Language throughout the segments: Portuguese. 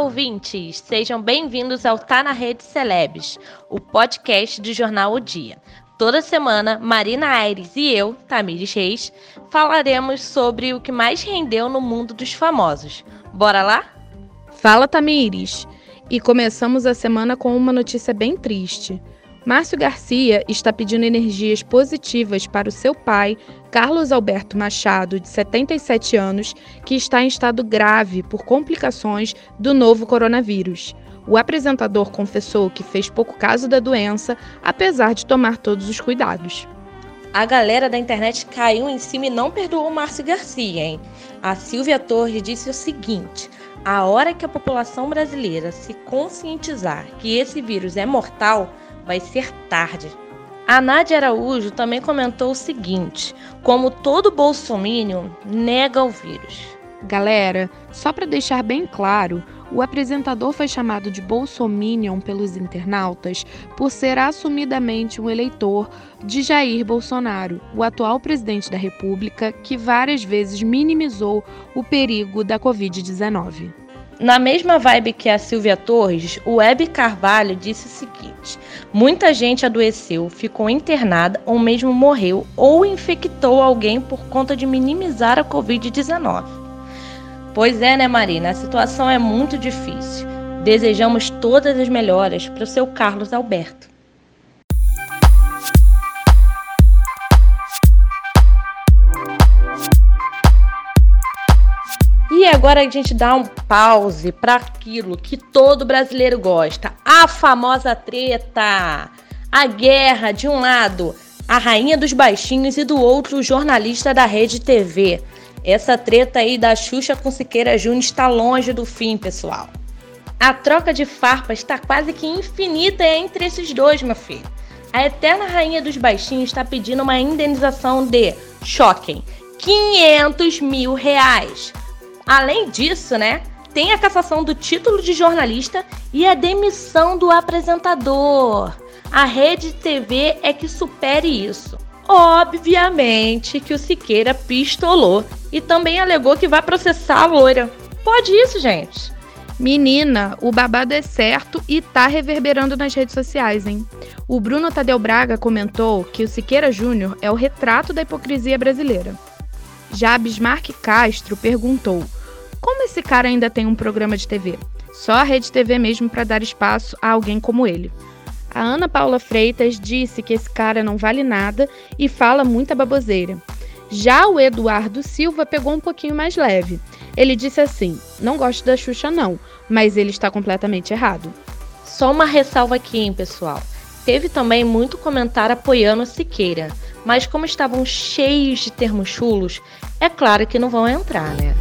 ouvintes! Sejam bem-vindos ao Tá na Rede Celebs, o podcast do jornal O Dia. Toda semana, Marina Aires e eu, Tamires Reis, falaremos sobre o que mais rendeu no mundo dos famosos. Bora lá? Fala, Tamires! E começamos a semana com uma notícia bem triste. Márcio Garcia está pedindo energias positivas para o seu pai, Carlos Alberto Machado, de 77 anos, que está em estado grave por complicações do novo coronavírus. O apresentador confessou que fez pouco caso da doença, apesar de tomar todos os cuidados. A galera da internet caiu em cima e não perdoou o Márcio Garcia, hein? A Silvia Torres disse o seguinte: a hora que a população brasileira se conscientizar que esse vírus é mortal, vai ser tarde. A Nádia Araújo também comentou o seguinte: como todo bolsomínio nega o vírus. Galera, só para deixar bem claro, o apresentador foi chamado de Bolsominion pelos internautas por ser assumidamente um eleitor de Jair Bolsonaro, o atual presidente da República, que várias vezes minimizou o perigo da Covid-19. Na mesma vibe que a Silvia Torres, o Web Carvalho disse o seguinte: muita gente adoeceu, ficou internada ou mesmo morreu ou infectou alguém por conta de minimizar a Covid-19. Pois é, né, Marina? A situação é muito difícil. Desejamos todas as melhoras para o seu Carlos Alberto. Agora a gente dá um pause para aquilo que todo brasileiro gosta: a famosa treta. A guerra, de um lado, a rainha dos baixinhos e do outro, o jornalista da Rede TV. Essa treta aí da Xuxa com Siqueira Júnior está longe do fim, pessoal. A troca de farpas está quase que infinita entre esses dois, meu filho. A eterna rainha dos baixinhos está pedindo uma indenização de, choquem, 500 mil reais. Além disso, né, tem a cassação do título de jornalista e a demissão do apresentador. A rede TV é que supere isso. Obviamente que o Siqueira pistolou e também alegou que vai processar a loira. Pode isso, gente? Menina, o babado é certo e tá reverberando nas redes sociais, hein? O Bruno Tadeu Braga comentou que o Siqueira Júnior é o retrato da hipocrisia brasileira. Já Bismarck Castro perguntou como esse cara ainda tem um programa de TV? Só a Rede TV mesmo para dar espaço a alguém como ele. A Ana Paula Freitas disse que esse cara não vale nada e fala muita baboseira. Já o Eduardo Silva pegou um pouquinho mais leve. Ele disse assim: Não gosto da Xuxa, não, mas ele está completamente errado. Só uma ressalva aqui, hein, pessoal. Teve também muito comentário apoiando Siqueira, mas como estavam cheios de termos chulos, é claro que não vão entrar, né?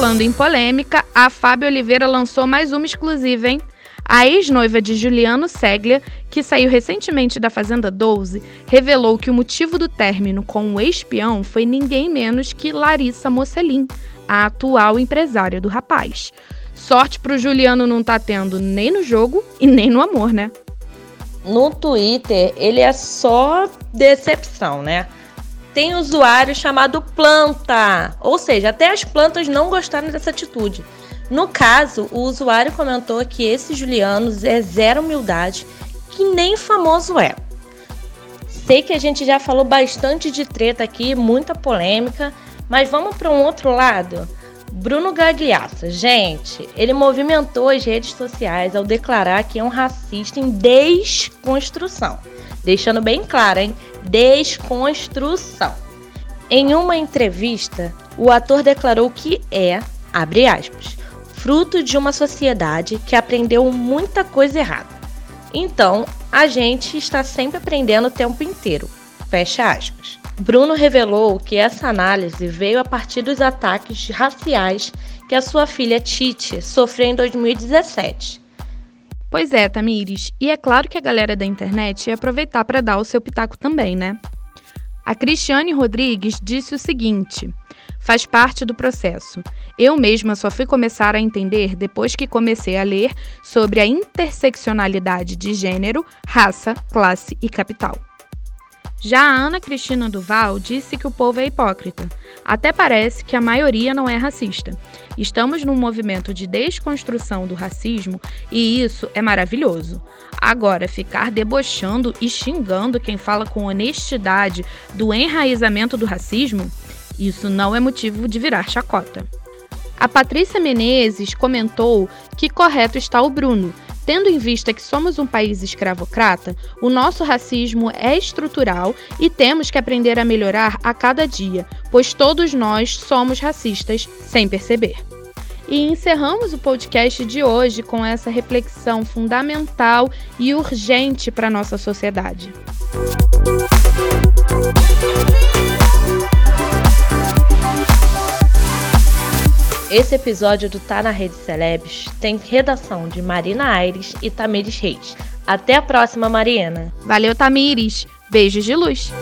Falando em polêmica, a Fábio Oliveira lançou mais uma exclusiva, hein? A ex-noiva de Juliano Seglia, que saiu recentemente da Fazenda 12, revelou que o motivo do término com o ex-peão foi ninguém menos que Larissa Mocelin, a atual empresária do rapaz. Sorte pro Juliano não tá tendo nem no jogo e nem no amor, né? No Twitter, ele é só decepção, né? Tem usuário chamado planta, ou seja, até as plantas não gostaram dessa atitude. No caso, o usuário comentou que esse Juliano é zero humildade, que nem famoso é. Sei que a gente já falou bastante de treta aqui, muita polêmica, mas vamos para um outro lado. Bruno Gagliasso, gente, ele movimentou as redes sociais ao declarar que é um racista em desconstrução. Deixando bem claro, hein? Desconstrução. Em uma entrevista, o ator declarou que é, abre aspas, fruto de uma sociedade que aprendeu muita coisa errada. Então, a gente está sempre aprendendo o tempo inteiro. Fecha aspas. Bruno revelou que essa análise veio a partir dos ataques raciais que a sua filha Titi sofreu em 2017. Pois é, Tamires, e é claro que a galera da internet ia aproveitar para dar o seu pitaco também, né? A Cristiane Rodrigues disse o seguinte: faz parte do processo. Eu mesma só fui começar a entender depois que comecei a ler sobre a interseccionalidade de gênero, raça, classe e capital. Já a Ana Cristina Duval disse que o povo é hipócrita. Até parece que a maioria não é racista. Estamos num movimento de desconstrução do racismo e isso é maravilhoso. Agora, ficar debochando e xingando quem fala com honestidade do enraizamento do racismo, isso não é motivo de virar chacota. A Patrícia Menezes comentou que correto está o Bruno, Tendo em vista que somos um país escravocrata, o nosso racismo é estrutural e temos que aprender a melhorar a cada dia, pois todos nós somos racistas sem perceber. E encerramos o podcast de hoje com essa reflexão fundamental e urgente para a nossa sociedade. Esse episódio do Tá na Rede Celebs tem redação de Marina Aires e Tamires Reis. Até a próxima, Mariana. Valeu, Tamires. Beijos de luz.